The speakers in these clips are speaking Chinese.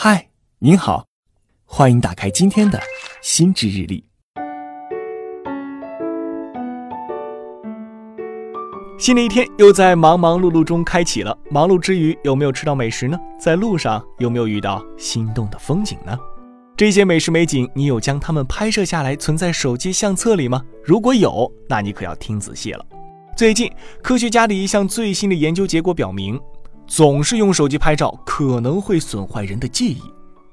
嗨，您好，欢迎打开今天的心智日历。新的一天又在忙忙碌碌中开启了。忙碌之余，有没有吃到美食呢？在路上有没有遇到心动的风景呢？这些美食美景，你有将它们拍摄下来存在手机相册里吗？如果有，那你可要听仔细了。最近，科学家的一项最新的研究结果表明。总是用手机拍照可能会损坏人的记忆，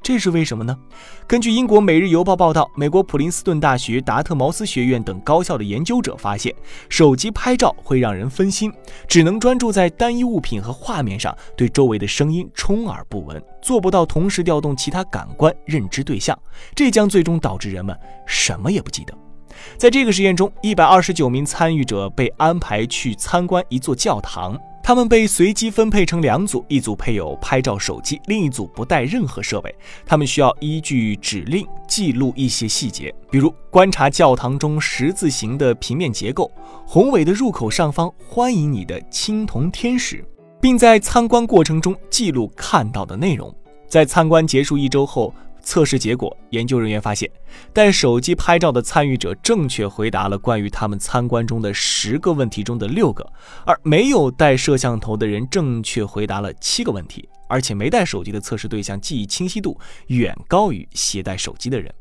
这是为什么呢？根据英国《每日邮报》报道，美国普林斯顿大学、达特茅斯学院等高校的研究者发现，手机拍照会让人分心，只能专注在单一物品和画面上，对周围的声音充耳不闻，做不到同时调动其他感官认知对象，这将最终导致人们什么也不记得。在这个实验中，一百二十九名参与者被安排去参观一座教堂。他们被随机分配成两组，一组配有拍照手机，另一组不带任何设备。他们需要依据指令记录一些细节，比如观察教堂中十字形的平面结构、宏伟的入口上方欢迎你的青铜天使，并在参观过程中记录看到的内容。在参观结束一周后。测试结果，研究人员发现，带手机拍照的参与者正确回答了关于他们参观中的十个问题中的六个，而没有带摄像头的人正确回答了七个问题，而且没带手机的测试对象记忆清晰度远高于携带手机的人。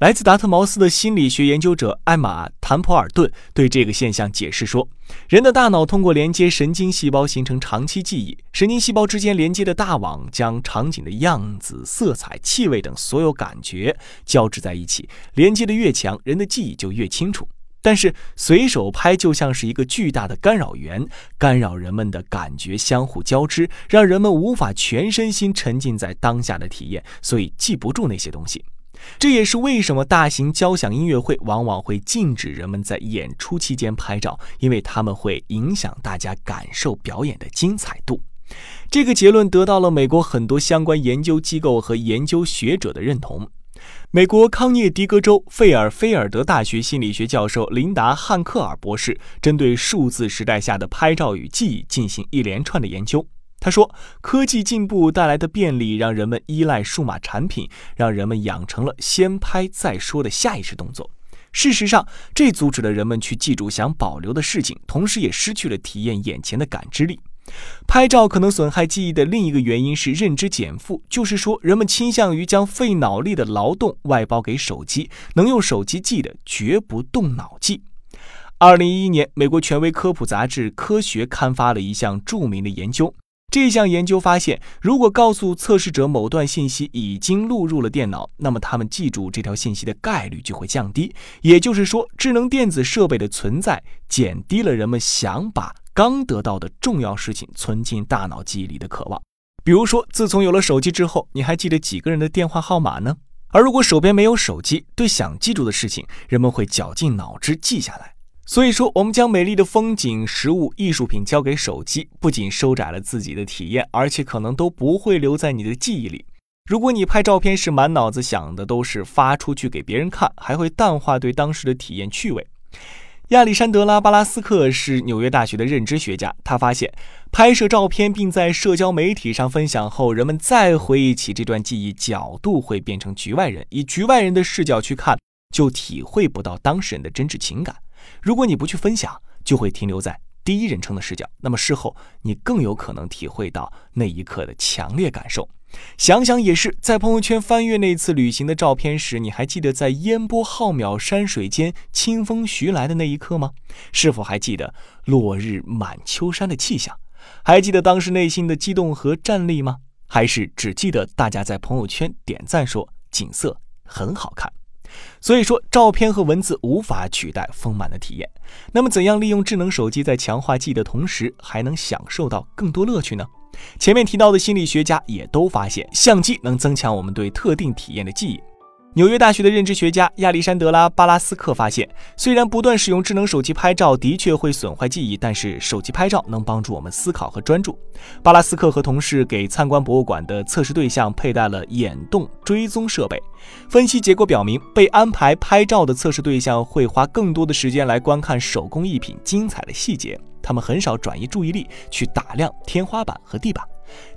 来自达特茅斯的心理学研究者艾玛·坦普尔顿对这个现象解释说：“人的大脑通过连接神经细胞形成长期记忆，神经细胞之间连接的大网将场景的样子、色彩、气味等所有感觉交织在一起，连接的越强，人的记忆就越清楚。但是随手拍就像是一个巨大的干扰源，干扰人们的感觉相互交织，让人们无法全身心沉浸在当下的体验，所以记不住那些东西。”这也是为什么大型交响音乐会往往会禁止人们在演出期间拍照，因为他们会影响大家感受表演的精彩度。这个结论得到了美国很多相关研究机构和研究学者的认同。美国康涅狄格州费尔菲尔德大学心理学教授琳达·汉克尔博士针对数字时代下的拍照与记忆进行一连串的研究。他说：“科技进步带来的便利，让人们依赖数码产品，让人们养成了先拍再说的下意识动作。事实上，这阻止了人们去记住想保留的事情，同时也失去了体验眼前的感知力。拍照可能损害记忆的另一个原因是认知减负，就是说，人们倾向于将费脑力的劳动外包给手机，能用手机记的绝不动脑记。”二零一一年，美国权威科普杂志《科学》刊发了一项著名的研究。这项研究发现，如果告诉测试者某段信息已经录入了电脑，那么他们记住这条信息的概率就会降低。也就是说，智能电子设备的存在减低了人们想把刚得到的重要事情存进大脑记忆里的渴望。比如说，自从有了手机之后，你还记得几个人的电话号码呢？而如果手边没有手机，对想记住的事情，人们会绞尽脑汁记下来。所以说，我们将美丽的风景、食物、艺术品交给手机，不仅收窄了自己的体验，而且可能都不会留在你的记忆里。如果你拍照片时满脑子想的都是发出去给别人看，还会淡化对当时的体验趣味。亚历山德拉·巴拉斯克是纽约大学的认知学家，他发现，拍摄照片并在社交媒体上分享后，人们再回忆起这段记忆，角度会变成局外人，以局外人的视角去看，就体会不到当事人的真挚情感。如果你不去分享，就会停留在第一人称的视角，那么事后你更有可能体会到那一刻的强烈感受。想想也是，在朋友圈翻阅那次旅行的照片时，你还记得在烟波浩渺山水间清风徐来的那一刻吗？是否还记得落日满秋山的气象？还记得当时内心的激动和战栗吗？还是只记得大家在朋友圈点赞说景色很好看？所以说，照片和文字无法取代丰满的体验。那么，怎样利用智能手机在强化记忆的同时，还能享受到更多乐趣呢？前面提到的心理学家也都发现，相机能增强我们对特定体验的记忆。纽约大学的认知学家亚历山德拉·巴拉斯克发现，虽然不断使用智能手机拍照的确会损坏记忆，但是手机拍照能帮助我们思考和专注。巴拉斯克和同事给参观博物馆的测试对象佩戴了眼动追踪设备，分析结果表明，被安排拍照的测试对象会花更多的时间来观看手工艺品精彩的细节，他们很少转移注意力去打量天花板和地板。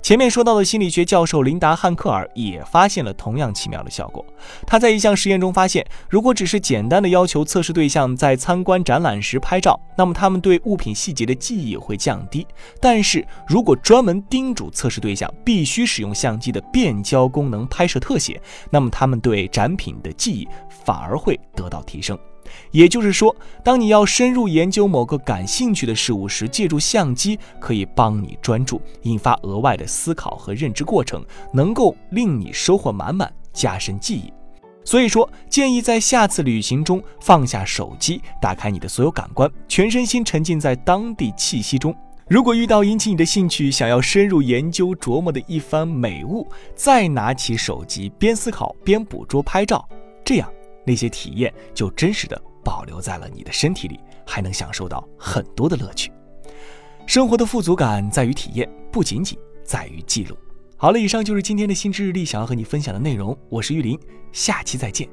前面说到的心理学教授琳达·汉克尔也发现了同样奇妙的效果。他在一项实验中发现，如果只是简单的要求测试对象在参观展览时拍照，那么他们对物品细节的记忆会降低；但是如果专门叮嘱测试对象必须使用相机的变焦功能拍摄特写，那么他们对展品的记忆反而会得到提升。也就是说，当你要深入研究某个感兴趣的事物时，借助相机可以帮你专注，引发额外的思考和认知过程，能够令你收获满满，加深记忆。所以说，建议在下次旅行中放下手机，打开你的所有感官，全身心沉浸在当地气息中。如果遇到引起你的兴趣、想要深入研究琢磨的一番美物，再拿起手机边思考边捕捉拍照，这样。那些体验就真实的保留在了你的身体里，还能享受到很多的乐趣。生活的富足感在于体验，不仅仅在于记录。好了，以上就是今天的心知日历想要和你分享的内容。我是玉林，下期再见。